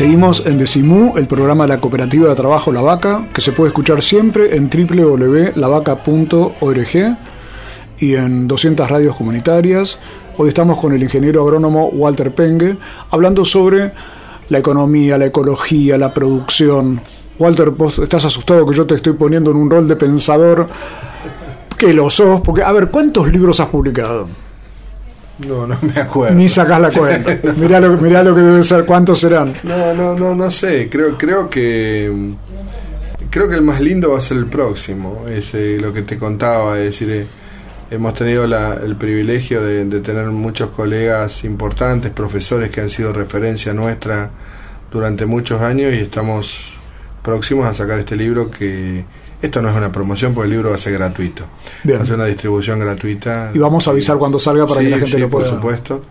Seguimos en Decimú, el programa de la Cooperativa de Trabajo La Vaca, que se puede escuchar siempre en www.lavaca.org y en 200 radios comunitarias. Hoy estamos con el ingeniero agrónomo Walter Pengue, hablando sobre la economía, la ecología, la producción. Walter, vos estás asustado que yo te estoy poniendo en un rol de pensador que lo sos, porque, a ver, ¿cuántos libros has publicado? No, no me acuerdo. Ni sacás la cuenta. mirá, lo, mirá lo que debe ser, ¿cuántos serán? No, no, no, no sé. Creo, creo que creo que el más lindo va a ser el próximo. Es lo que te contaba, es decir, eh, hemos tenido la, el privilegio de, de, tener muchos colegas importantes, profesores que han sido referencia nuestra durante muchos años y estamos próximos a sacar este libro que esto no es una promoción porque el libro va a ser gratuito. Bien. Va a ser una distribución gratuita. Y vamos a avisar cuando salga para Sí, que la gente sí, lo pueda. Por supuesto.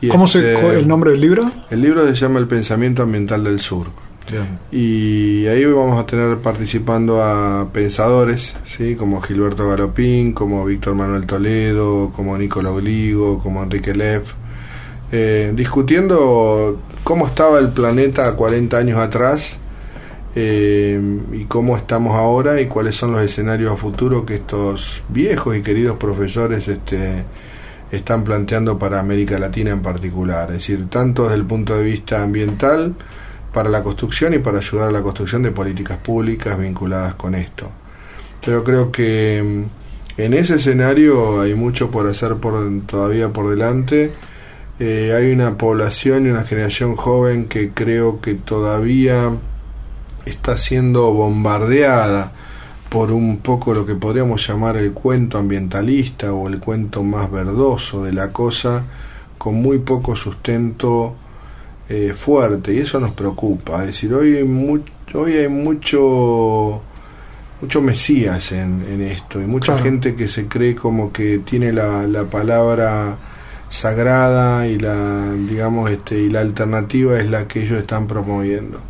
Y ¿Cómo este, se el nombre del libro? El libro se llama El pensamiento ambiental del sur. Bien. Y ahí vamos a tener participando a pensadores, ¿sí? como Gilberto Galopín, como Víctor Manuel Toledo, como Nicolás Oligo, como Enrique Leff, eh, discutiendo cómo estaba el planeta 40 años atrás eh, y cómo estamos ahora y cuáles son los escenarios a futuro que estos viejos y queridos profesores este, están planteando para América Latina en particular. Es decir, tanto desde el punto de vista ambiental, para la construcción y para ayudar a la construcción de políticas públicas vinculadas con esto. Yo creo que mm, en ese escenario hay mucho por hacer por, todavía por delante. Eh, hay una población y una generación joven que creo que todavía está siendo bombardeada por un poco lo que podríamos llamar el cuento ambientalista o el cuento más verdoso de la cosa, con muy poco sustento eh, fuerte, y eso nos preocupa. Es decir, hoy hay, hoy hay mucho mucho mesías en, en esto, y mucha Claro. gente que se cree como que tiene la, la palabra sagrada y la digamos este y la alternativa es la que ellos están promoviendo.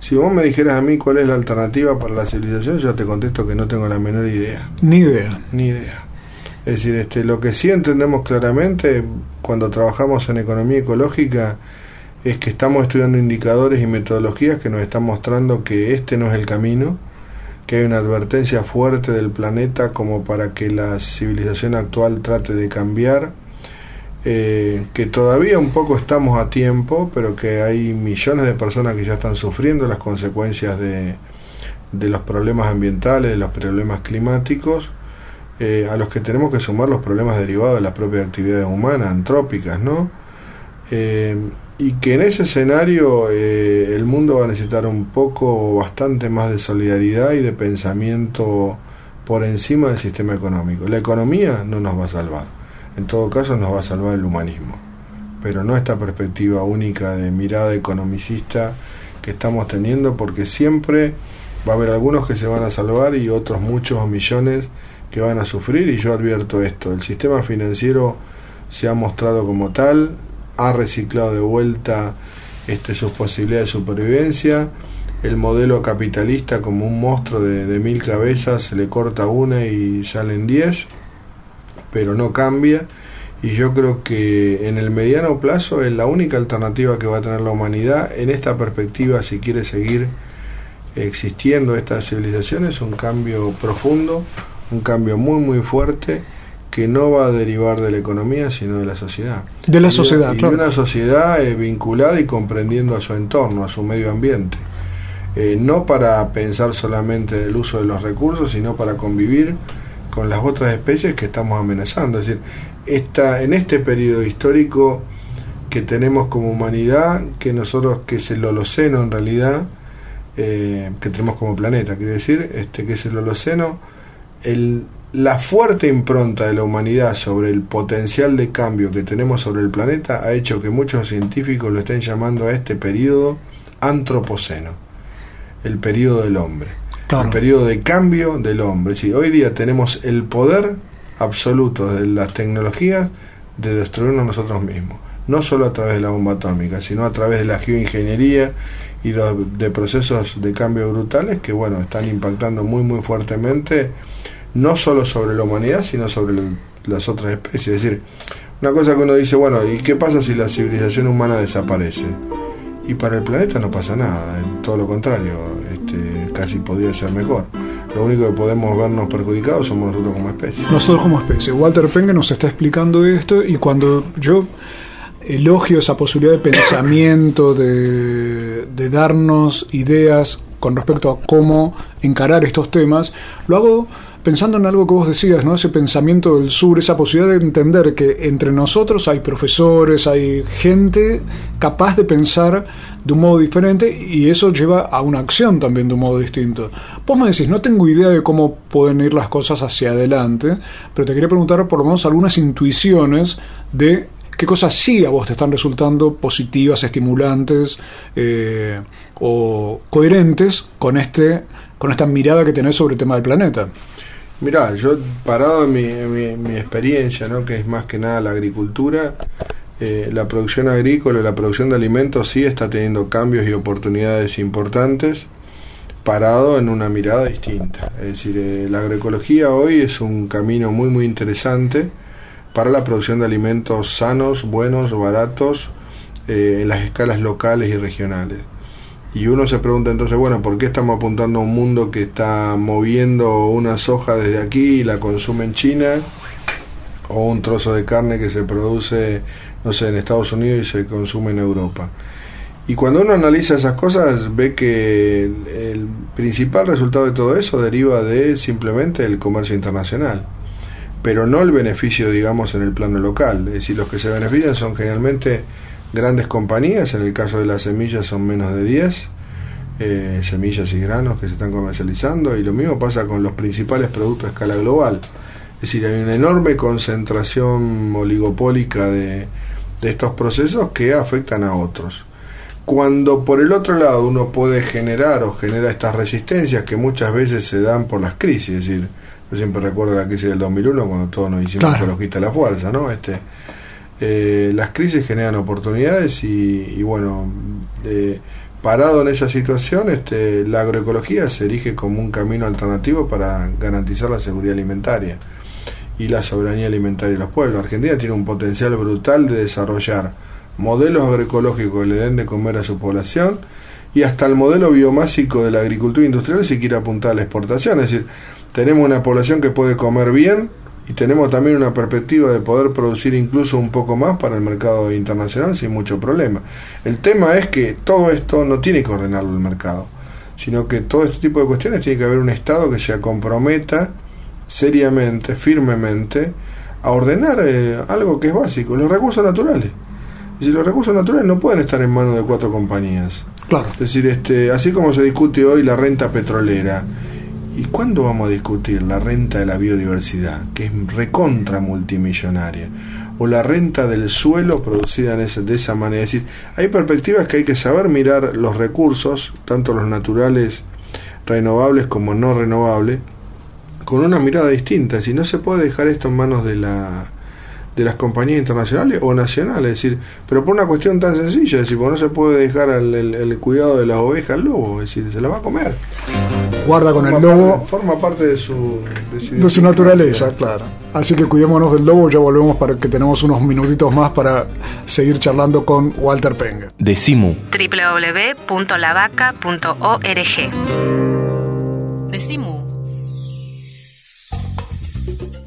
Si vos me dijeras a mí cuál es la alternativa para la civilización, yo te contesto que no tengo la menor idea, Ni idea. ni idea. Es decir, este, lo que sí entendemos claramente cuando trabajamos en economía ecológica es que estamos estudiando indicadores y metodologías que nos están mostrando que este no es el camino, que hay una advertencia fuerte del planeta como para que la civilización actual trate de cambiar, eh, que todavía un poco estamos a tiempo, pero que hay millones de personas que ya están sufriendo las consecuencias de, los problemas ambientales, de los problemas climáticos, eh, a los que tenemos que sumar los problemas derivados de las propias actividades humanas, antrópicas, ¿no? Eh, y que en ese escenario eh, el mundo va a necesitar un poco, bastante más de solidaridad y de pensamiento por encima del sistema económico. La economía no nos va a salvar, en todo caso nos va a salvar el humanismo, pero no esta perspectiva única de mirada economicista que estamos teniendo, porque siempre va a haber algunos que se van a salvar y otros muchos millones que van a sufrir, y yo advierto esto, el sistema financiero se ha mostrado como tal, ha reciclado de vuelta este, sus posibilidades de supervivencia. El modelo capitalista, como un monstruo de, de mil cabezas, se le corta una y salen diez, pero no cambia. Y yo creo que en el mediano plazo es la única alternativa que va a tener la humanidad en esta perspectiva, si quiere seguir existiendo esta civilización, es un cambio profundo, un cambio muy, muy fuerte que no va a derivar de la economía, sino de la sociedad. De la Y sociedad, y de una sociedad eh, vinculada y comprendiendo a su entorno, a su medio ambiente. Eh, no para pensar solamente en el uso de los recursos, sino para convivir con las otras especies que estamos amenazando. Es decir, esta, en este periodo histórico que tenemos como humanidad, que nosotros, que es el Holoceno en realidad, eh, que tenemos como planeta, quiere decir, este, que es el Holoceno, el, la fuerte impronta de la humanidad sobre el potencial de cambio que tenemos sobre el planeta ha hecho que muchos científicos lo estén llamando a este periodo antropoceno, el periodo del hombre, el periodo de cambio del hombre. Sí, hoy día tenemos el poder absoluto de las tecnologías de destruirnos nosotros mismos, no solo a través de la bomba atómica, sino a través de la geoingeniería y de, procesos de cambio brutales que bueno están impactando muy muy fuertemente no solo sobre la humanidad sino sobre las otras especies. Es decir una cosa que uno dice bueno y qué pasa si la civilización humana desaparece y para el planeta no pasa nada todo lo contrario casi podría ser mejor. Lo único que podemos vernos perjudicados somos nosotros como especie. Nosotros como especie. Walter Penge nos está explicando esto y cuando yo elogio esa posibilidad de pensamiento, de, de, darnos ideas con respecto a cómo encarar estos temas, lo hago pensando en algo que vos decías, ¿no? Ese pensamiento del sur, esa posibilidad de entender que entre nosotros hay profesores, hay gente capaz de pensar de un modo diferente y eso lleva a una acción también de un modo distinto. Vos me decís, no tengo idea de cómo pueden ir las cosas hacia adelante, pero te quería preguntar por lo menos algunas intuiciones de qué cosas sí a vos te están resultando positivas, estimulantes eh, o coherentes con, este, con esta mirada que tenés sobre el tema del planeta. Mirá, yo parado en mi, experiencia, ¿no? que es más que nada la agricultura, eh, la producción agrícola, la producción de alimentos sí está teniendo cambios y oportunidades importantes, parado en una mirada distinta. Es decir, eh, la agroecología hoy es un camino muy muy interesante para la producción de alimentos sanos, buenos, baratos, eh, en las escalas locales y regionales. Y uno se pregunta entonces, bueno, ¿por qué estamos apuntando a un mundo que está moviendo una soja desde aquí y la consume en China? O un trozo de carne que se produce, no sé, en Estados Unidos y se consume en Europa. Y cuando uno analiza esas cosas, ve que el principal resultado de todo eso deriva de simplemente el comercio internacional pero no el beneficio, digamos, en el plano local. Es decir, los que se benefician son generalmente grandes compañías, en el caso de las semillas son menos de 10 eh, semillas y granos que se están comercializando, y lo mismo pasa con los principales productos a escala global. Es decir, hay una enorme concentración oligopólica de, de estos procesos que afectan a otros. Cuando por el otro lado uno puede generar o genera estas resistencias que muchas veces se dan por las crisis, es decir, yo siempre recuerdo la crisis del 2001 cuando todos nos hicimos claro. ecologistas la fuerza, ¿no? Este, eh, las crisis generan oportunidades y, bueno, eh, parado en esa situación, este, la agroecología se erige como un camino alternativo para garantizar la seguridad alimentaria y la soberanía alimentaria de los pueblos. Argentina tiene un potencial brutal de desarrollar modelos agroecológicos que le den de comer a su población y hasta el modelo biomásico de la agricultura industrial si quiere apuntar a la exportación. Es decir, tenemos una población que puede comer bien y tenemos también una perspectiva de poder producir incluso un poco más para el mercado internacional sin mucho problema. El tema es que todo esto no tiene que ordenarlo el mercado, sino que todo este tipo de cuestiones tiene que haber un Estado que se comprometa seriamente, firmemente, a ordenar eh, algo que es básico, los recursos naturales. Y si los recursos naturales no pueden estar en manos de cuatro compañías. Claro. Es decir, este, así como se discute hoy la renta petrolera, ¿Y cuándo vamos a discutir la renta de la biodiversidad, que es recontra multimillonaria? O la renta del suelo producida en ese, de esa manera. Es decir, hay perspectivas que hay que saber mirar los recursos, tanto los naturales renovables como no renovables, con una mirada distinta. Si no se puede dejar esto en manos de la de las compañías internacionales o nacionales, es decir, pero por una cuestión tan sencilla, es decir, porque no se puede dejar el, cuidado de las ovejas al lobo, es decir, se la va a comer. Guarda con el lobo. forma parte de su, de su, naturaleza, claro. Así que cuidémonos del lobo, ya volvemos para que tenemos unos minutitos más para seguir charlando con Walter Penga. Decimu. www.lavaca.org. Decimu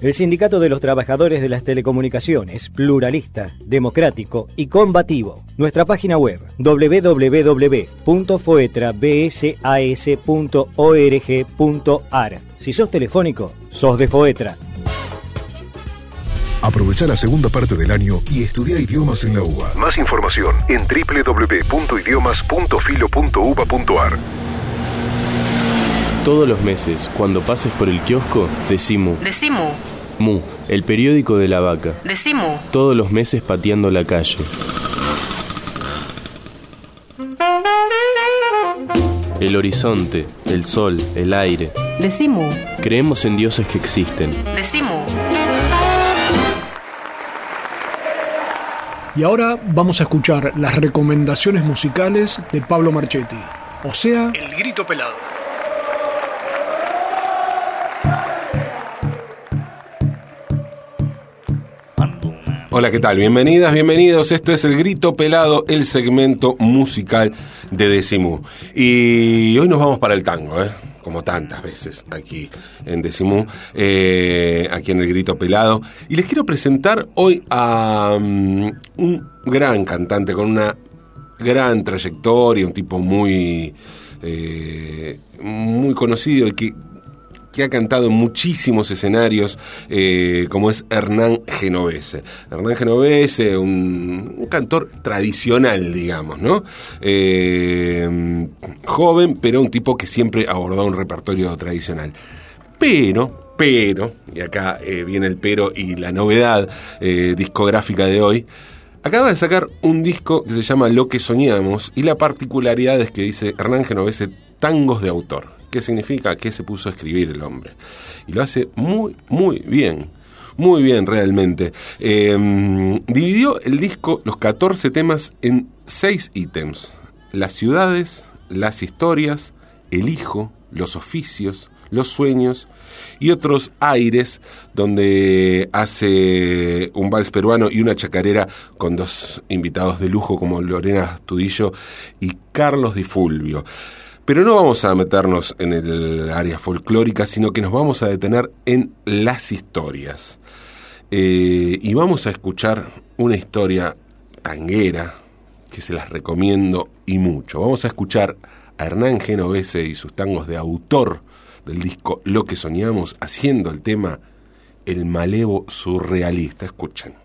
el Sindicato de los Trabajadores de las Telecomunicaciones, pluralista, democrático y combativo. Nuestra página web www.foetrabsas.org.ar. Si sos telefónico, sos de Foetra. Aprovecha la segunda parte del año y estudia idiomas en la UBA. Más información en www.idiomas.filo.uba.ar. Todos los meses, cuando pases por el kiosco, decimu. Decimu. Mu, el periódico de la vaca. Decimu. Todos los meses pateando la calle. El horizonte, el sol, el aire. Decimu. Creemos en dioses que existen. Decimu. Y ahora vamos a escuchar las recomendaciones musicales de Pablo Marchetti, o sea, El Grito Pelado. Hola, ¿qué tal? Bienvenidas, bienvenidos. Esto es El Grito Pelado, el segmento musical de Decimú. Y hoy nos vamos para el tango, ¿eh? como tantas veces aquí en Decimú, eh, aquí en El Grito Pelado. Y les quiero presentar hoy a um, un gran cantante con una gran trayectoria, un tipo muy, eh, muy conocido y que que ha cantado en muchísimos escenarios, eh, como es Hernán Genovese. Hernán Genovese, un, cantor tradicional, digamos, ¿no? Eh, joven, pero un tipo que siempre abordó un repertorio tradicional. Pero, pero, y acá eh, viene el pero y la novedad discográfica de hoy, Acaba de sacar un disco que se llama Lo que soñamos y la particularidad es que dice Hernán Genovese tangos de autor. ¿Qué significa? Que se puso a escribir el hombre. Y lo hace muy, muy bien. Muy bien, realmente. Em, dividió el disco, los 14 temas, en 6 ítems. Las ciudades, las historias, el hijo, los oficios, los sueños y otros aires donde hace un vals peruano y una chacarera con dos invitados de lujo como Lorena Tudillo y Carlos Di Fulvio. Pero no vamos a meternos en el área folclórica, sino que nos vamos a detener en las historias. Eh, y vamos a escuchar una historia tanguera que se las recomiendo y mucho. Vamos a escuchar a Hernán Genovese y sus tangos de autor del disco Lo que soñamos haciendo el tema El malevo surrealista. Escuchen.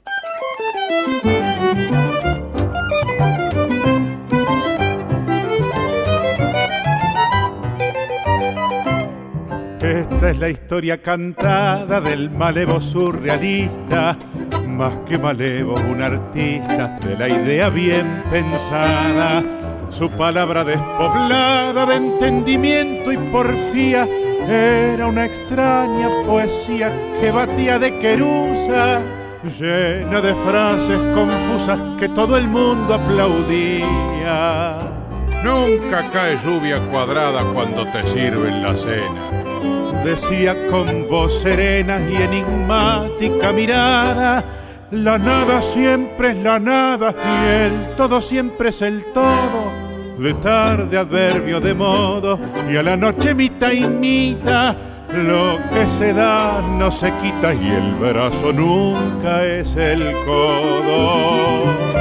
Es la historia cantada del malevo surrealista, más que malevo un artista de la idea bien pensada. Su palabra despoblada de entendimiento y porfía era una extraña poesía que batía de querusa, llena de frases confusas que todo el mundo aplaudía. Nunca cae lluvia cuadrada cuando te sirven la cena. Decía con voz serena y enigmática mirada, la nada siempre es la nada y el todo siempre es el todo. De tarde adverbio de modo y a la noche mitad y mitad. Lo que se da no se quita y el brazo nunca es el codo.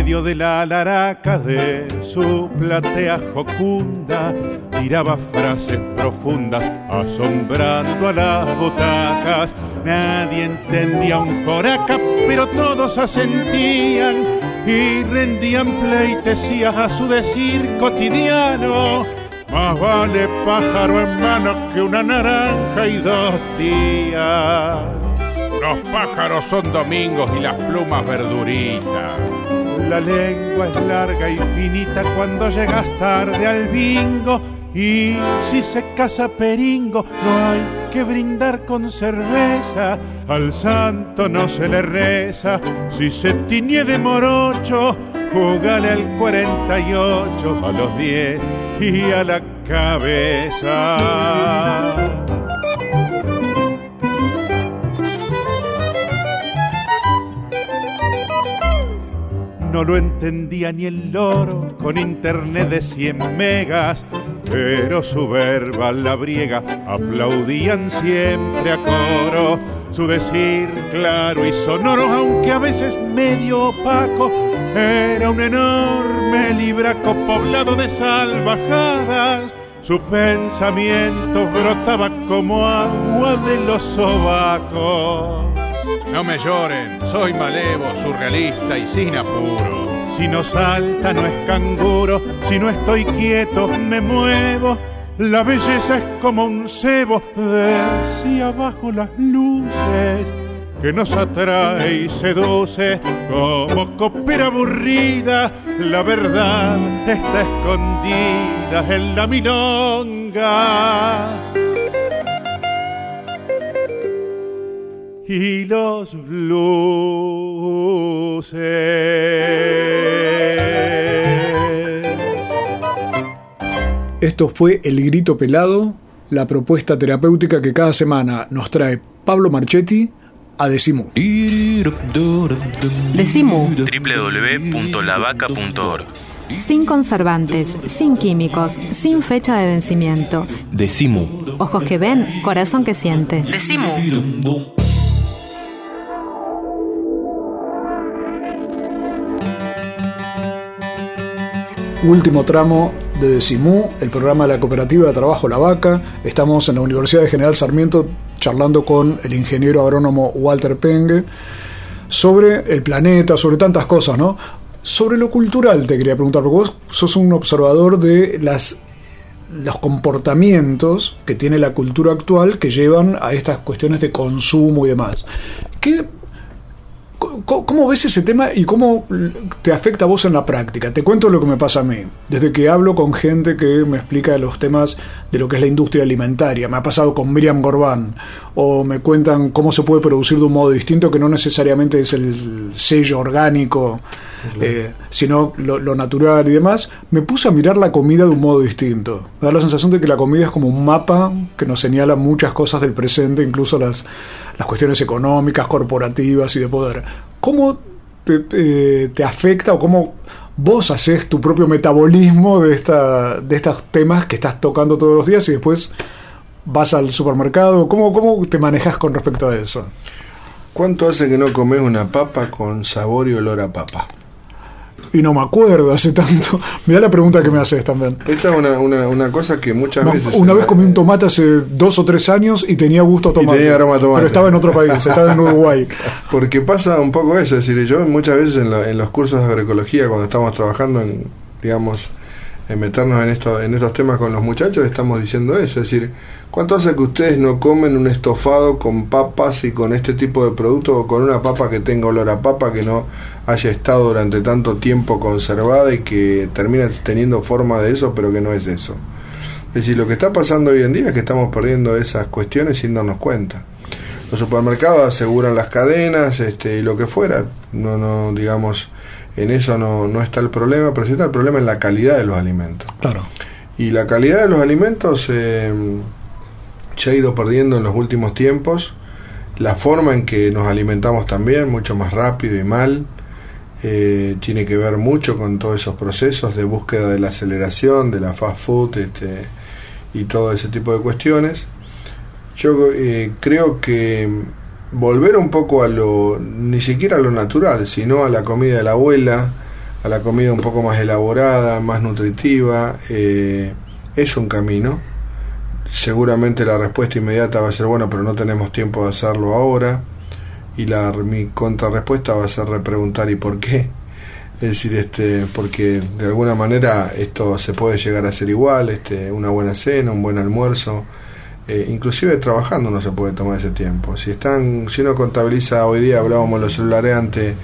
Medio de la alaraca de su platea jocunda, tiraba frases profundas, asombrando a las butacas. Nadie entendía un joraca, pero todos asentían y rendían pleitesías a su decir cotidiano. Más vale pájaro en mano que una naranja y dos días. Los pájaros son domingos y las plumas verduritas. La lengua es larga y finita cuando llegas tarde al bingo. Y si se casa peringo, no hay que brindar con cerveza. Al santo no se le reza. Si se tiñe de morocho, jugale al 48, a los 10 y a la cabeza. No lo entendía ni el loro con internet de 100 megas, pero su verba la briega aplaudían siempre a coro. Su decir claro y sonoro, aunque a veces medio opaco, era un enorme libraco poblado de salvajadas. Su pensamiento brotaba como agua de los sobacos. No me lloren, soy malevo, surrealista y sin apuro. Si no salta no es canguro, si no estoy quieto me muevo. La belleza es como un cebo, decía bajo las luces. que nos atrae y seduce como copera aburrida. La verdad está escondida en la milonga. Y los blues. Esto fue El Grito Pelado, la propuesta terapéutica que cada semana nos trae Pablo Marchetti a Decimu. Decimu. www.lavaca.org Sin conservantes, sin químicos, sin fecha de vencimiento. Decimu. Ojos que ven, corazón que siente. Decimu. Último tramo de Decimú, el programa de la Cooperativa de Trabajo La Vaca. Estamos en la Universidad de General Sarmiento charlando con el ingeniero agrónomo Walter Penge sobre el planeta, sobre tantas cosas, ¿no? Sobre lo cultural te quería preguntar, porque vos sos un observador de las los comportamientos que tiene la cultura actual que llevan a estas cuestiones de consumo y demás. ¿Qué ¿Cómo ves ese tema y cómo te afecta a vos en la práctica? Te cuento lo que me pasa a mí. Desde que hablo con gente que me explica los temas de lo que es la industria alimentaria, me ha pasado con Miriam Gorbán, o me cuentan cómo se puede producir de un modo distinto que no necesariamente es el sello orgánico, eh, sino lo, lo, natural y demás, me puse a mirar la comida de un modo distinto. Me da la sensación de que la comida es como un mapa que nos señala muchas cosas del presente, incluso las, las cuestiones económicas, corporativas y de poder. ¿Cómo te, eh, te afecta o cómo vos haces tu propio metabolismo de, esta, de estos temas que estás tocando todos los días y después vas al supermercado? ¿Cómo, cómo te manejas con respecto a eso? ¿Cuánto hace que no comes una papa con sabor y olor a papa? Y no me acuerdo hace tanto. Mirá la pregunta que me haces también. Esta es una, una, una cosa que muchas No, veces... una vez comí un tomate hace dos o tres años y tenía gusto a tomate. tenía aroma a tomate. Pero estaba en otro país, estaba en Uruguay. Porque pasa un poco eso, es decir, yo muchas veces en, lo- en los cursos de agroecología, cuando estamos trabajando en, digamos, en meternos en, esto, en estos temas con los muchachos, estamos diciendo eso, es decir, ¿cuánto hace que ustedes no comen un estofado con papas y con este tipo de producto o con una papa que tenga olor a papa, que no haya estado durante tanto tiempo conservada y que termina teniendo forma de eso, pero que no es eso? Es decir, lo que está pasando hoy en día es que estamos perdiendo esas cuestiones sin darnos cuenta. Los supermercados aseguran las cadenas este, y lo que fuera. No, no, digamos, en eso no, no está el problema, pero sí está el problema en la calidad de los alimentos. Claro. Y la calidad de los alimentos eh, se ha ido perdiendo en los últimos tiempos. La forma en que nos alimentamos también, mucho más rápido y mal, eh, tiene que ver mucho con todos esos procesos de búsqueda de la aceleración, de la fast food este, y todo ese tipo de cuestiones. Yo eh, creo que volver un poco a lo, ni siquiera a lo natural, sino a la comida de la abuela, a la comida un poco más elaborada, más nutritiva, eh, es un camino. Seguramente la respuesta inmediata va a ser, bueno, pero no tenemos tiempo de hacerlo ahora. Y la, mi contrarrespuesta va a ser repreguntar, ¿y por qué? Es decir, este, porque de alguna manera esto se puede llegar a ser igual, este, una buena cena, un buen almuerzo, eh, inclusive trabajando no se puede tomar ese tiempo. Si están, si uno contabiliza hoy día, hablábamos los celulares antes,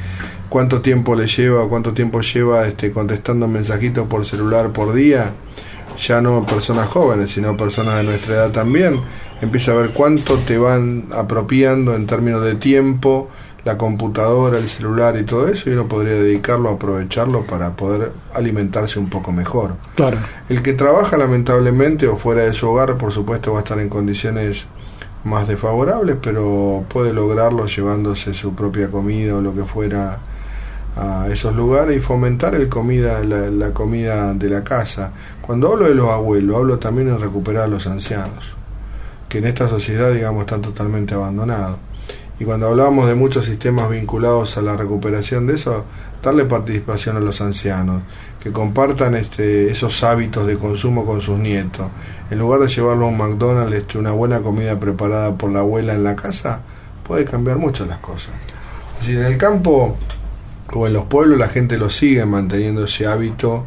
cuánto tiempo le lleva cuánto tiempo lleva este, contestando mensajitos por celular por día, ya no personas jóvenes, sino personas de nuestra edad también, empieza a ver cuánto te van apropiando en términos de tiempo la computadora, el celular y todo eso, y uno podría dedicarlo, aprovecharlo para poder alimentarse un poco mejor. Claro. El que trabaja lamentablemente o fuera de su hogar, por supuesto, va a estar en condiciones más desfavorables, pero puede lograrlo llevándose su propia comida o lo que fuera a esos lugares y fomentar el comida, la, la comida de la casa. Cuando hablo de los abuelos, hablo también en recuperar a los ancianos, que en esta sociedad, digamos, están totalmente abandonados. Y cuando hablamos de muchos sistemas vinculados a la recuperación de eso, darle participación a los ancianos, que compartan este, esos hábitos de consumo con sus nietos. En lugar de llevarlo a un McDonald's, este, una buena comida preparada por la abuela en la casa, puede cambiar mucho las cosas. Es decir, en el campo o en los pueblos la gente lo sigue manteniendo ese hábito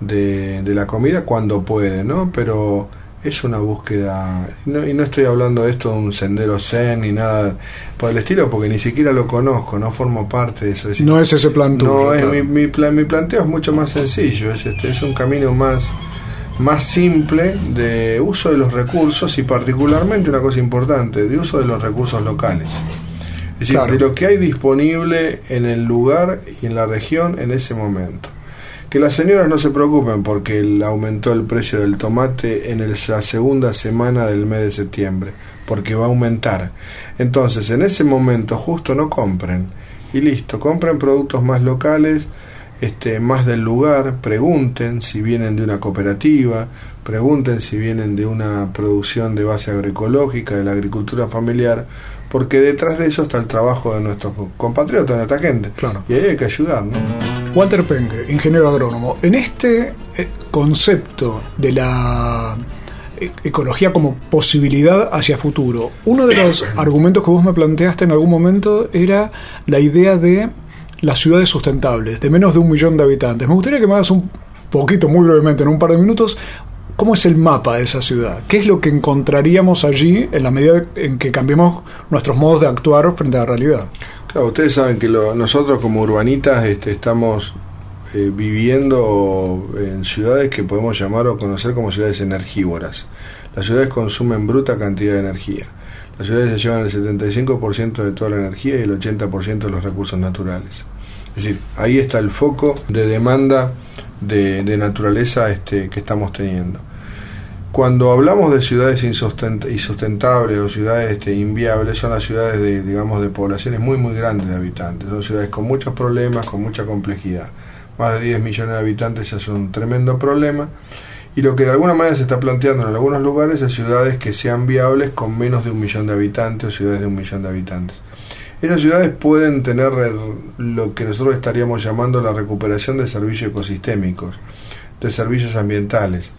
de, de la comida cuando puede, ¿no? Pero es una búsqueda, no, y no estoy hablando de esto de un sendero zen ni nada por el estilo, porque ni siquiera lo conozco, no formo parte de eso. no es ese plan No, es, mi, mi, plan, mi planteo es mucho más sencillo, es, este, es un camino más, más simple de uso de los recursos y particularmente una cosa importante, de uso de los recursos locales. Es decir, de lo que hay disponible en el lugar y en la región en ese momento. Que las señoras no se preocupen porque aumentó el precio del tomate en la segunda semana del mes de septiembre, porque va a aumentar. Entonces, en ese momento justo no compren y listo, compren productos más locales, este, más del lugar, pregunten si vienen de una cooperativa, pregunten si vienen de una producción de base agroecológica, de la agricultura familiar, porque detrás de eso está el trabajo de nuestros compatriotas, de nuestra gente. Claro. Y ahí hay que ayudar. ¿no? Walter Pengue, ingeniero agrónomo, en este eh, concepto de la eh, ecología como posibilidad hacia futuro, uno de los argumentos que vos me planteaste en algún momento era la idea de las ciudades sustentables, de menos de un millón de habitantes. Me gustaría que me hagas un poquito, muy brevemente, en un par de minutos, ¿Cómo es el mapa de esa ciudad? ¿Qué es lo que encontraríamos allí en la medida en que cambiemos nuestros modos de actuar frente a la realidad? Claro, ustedes saben que nosotros como urbanitas este, estamos eh, viviendo en ciudades que podemos llamar o conocer como ciudades energívoras. Las ciudades consumen bruta cantidad de energía. Las ciudades se llevan el 75% de toda la energía y el 80% de los recursos naturales. Es decir, ahí está el foco de demanda de, naturaleza este, que estamos teniendo. Cuando hablamos de ciudades insustentables o ciudades este, inviables, son las ciudades de, digamos, de poblaciones muy, muy grandes de habitantes. Son ciudades con muchos problemas, con mucha complejidad. Más de 10 millones de habitantes son un tremendo problema. Y lo que de alguna manera se está planteando en algunos lugares es ciudades que sean viables con menos de un millón de habitantes o ciudades de un millón de habitantes. Esas ciudades pueden tener lo que nosotros estaríamos llamando la recuperación de servicios ecosistémicos, de servicios ambientales.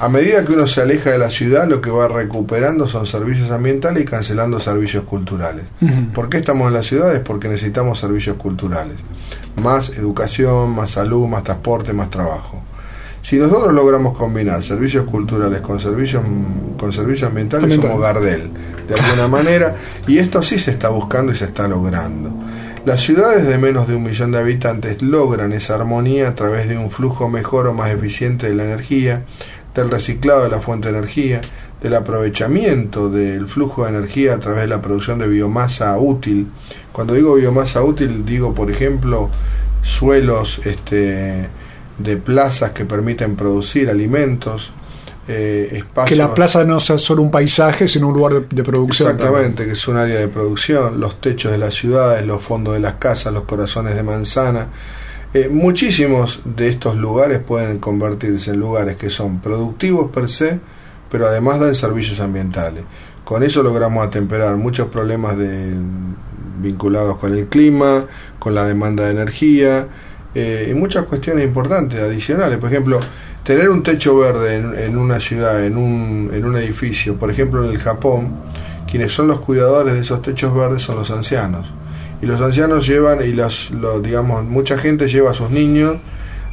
A medida que uno se aleja de la ciudad, lo que va recuperando son servicios ambientales y cancelando servicios culturales. ¿Por qué estamos en las ciudades? Porque necesitamos servicios culturales. Más educación, más salud, más transporte, más trabajo. Si nosotros logramos combinar servicios culturales con servicios, con servicios ambientales, somos Gardel, de alguna manera, y esto sí se está buscando y se está logrando. Las ciudades de menos de un millón de habitantes logran esa armonía a través de un flujo mejor o más eficiente de la energía, del reciclado de la fuente de energía, del aprovechamiento del flujo de energía a través de la producción de biomasa útil. Cuando digo biomasa útil, digo, por ejemplo, suelos, este, de plazas que permiten producir alimentos, eh, espacios... Que la plaza no sea solo un paisaje, sino un lugar de, producción. Exactamente, que es un área de producción, los techos de las ciudades, los fondos de las casas, los corazones de manzana. Eh, muchísimos de estos lugares pueden convertirse en lugares que son productivos per se, pero además dan servicios ambientales. Con eso logramos atemperar muchos problemas de, vinculados con el clima, con la demanda de energía, eh, y muchas cuestiones importantes, adicionales. Por ejemplo, tener un techo verde en, una ciudad, en un, en un edificio, por ejemplo en el Japón, quienes son los cuidadores de esos techos verdes son los ancianos. Y los ancianos llevan, y los, digamos, mucha gente lleva a sus niños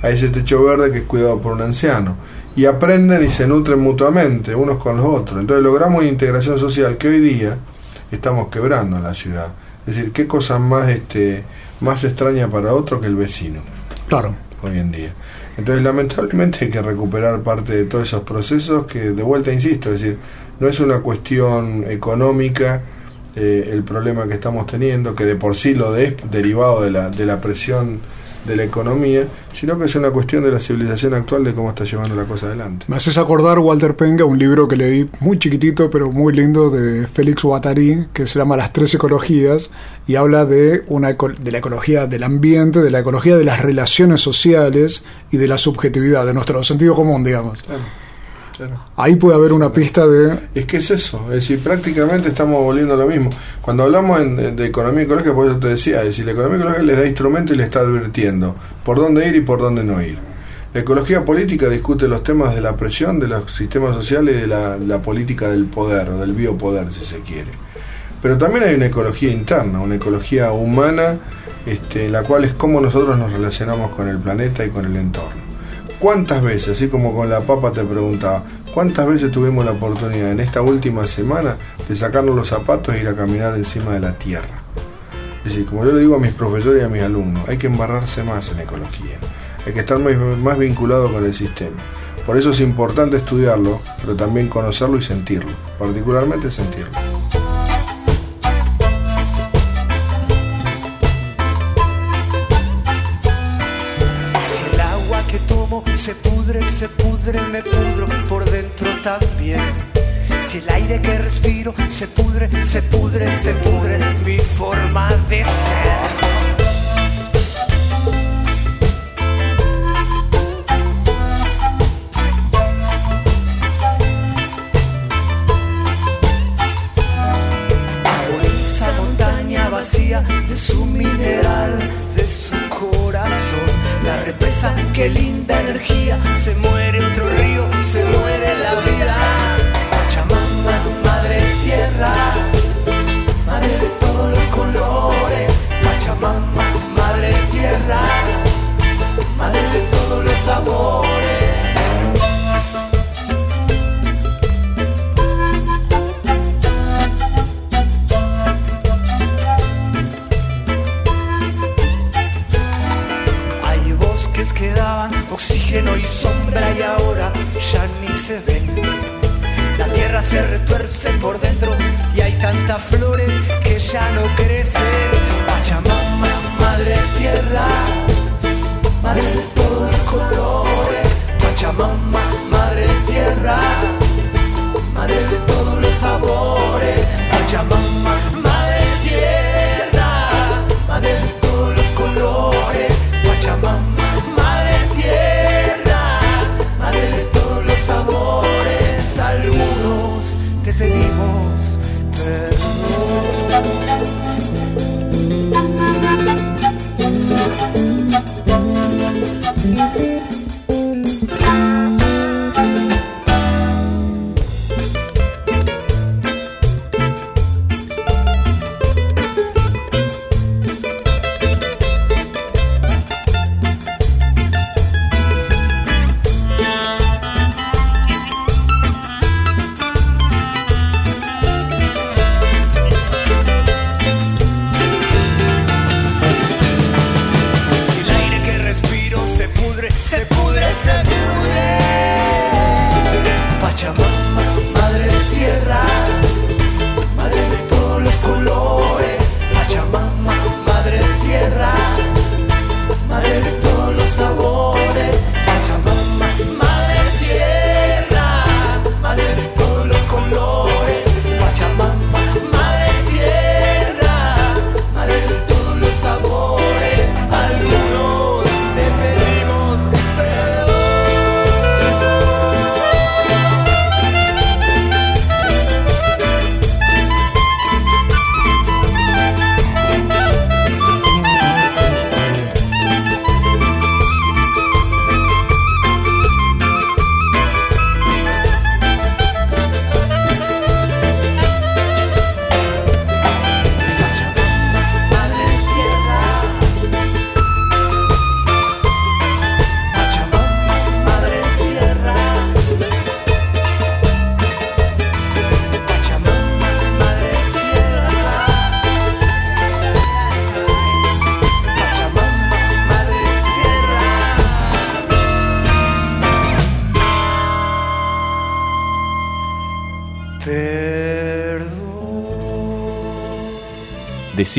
a ese techo verde que es cuidado por un anciano. Y aprenden y se nutren mutuamente, unos con los otros. Entonces logramos una integración social que hoy día estamos quebrando en la ciudad. Es decir, qué cosa más este, más extraña para otro que el vecino. Claro. Hoy en día. Entonces, lamentablemente hay que recuperar parte de todos esos procesos que, de vuelta, insisto, es decir, no es una cuestión económica eh, el problema que estamos teniendo, que de por sí lo es derivado de la, de la presión de la economía, sino que es una cuestión de la civilización actual de cómo está llevando la cosa adelante. Me haces acordar, Walter Penga, un libro que leí muy chiquitito, pero muy lindo, de Félix Guattari, que se llama Las tres ecologías, y habla de, una, de la ecología del ambiente, de la ecología de las relaciones sociales y de la subjetividad, de nuestro sentido común, digamos. Ahí puede haber una pista de... Es que es eso, es decir, prácticamente estamos volviendo a lo mismo. Cuando hablamos de economía ecológica, por eso te decía, es decir, la economía ecológica les da instrumento y le está advirtiendo por dónde ir y por dónde no ir. La ecología política discute los temas de la presión de los sistemas sociales y de la, política del poder o del biopoder, si se quiere. Pero también hay una ecología interna, una ecología humana, este, la cual es cómo nosotros nos relacionamos con el planeta y con el entorno. ¿Cuántas veces, así como con la papa te preguntaba, ¿Cuántas veces tuvimos la oportunidad en esta última semana de sacarnos los zapatos e ir a caminar encima de la tierra? Es decir, como yo le digo a mis profesores y a mis alumnos, hay que embarrarse más en ecología, hay que estar más, vinculado con el sistema. Por eso es importante estudiarlo, pero también conocerlo y sentirlo, particularmente sentirlo. Se pudre, se pudre, me pudro por dentro también. Si el aire que respiro se pudre, se pudre, se pudre mi forma de ser. Flores que ya no crecen. Pachamama, madre tierra, madre de todos los colores. Pachamama, madre tierra, madre de todos los sabores. Pachamama,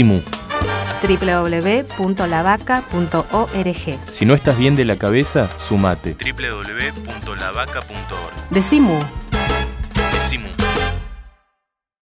Www.lavaca.org. Si no estás bien de la cabeza, sumate. www.lavaca.org. Decimu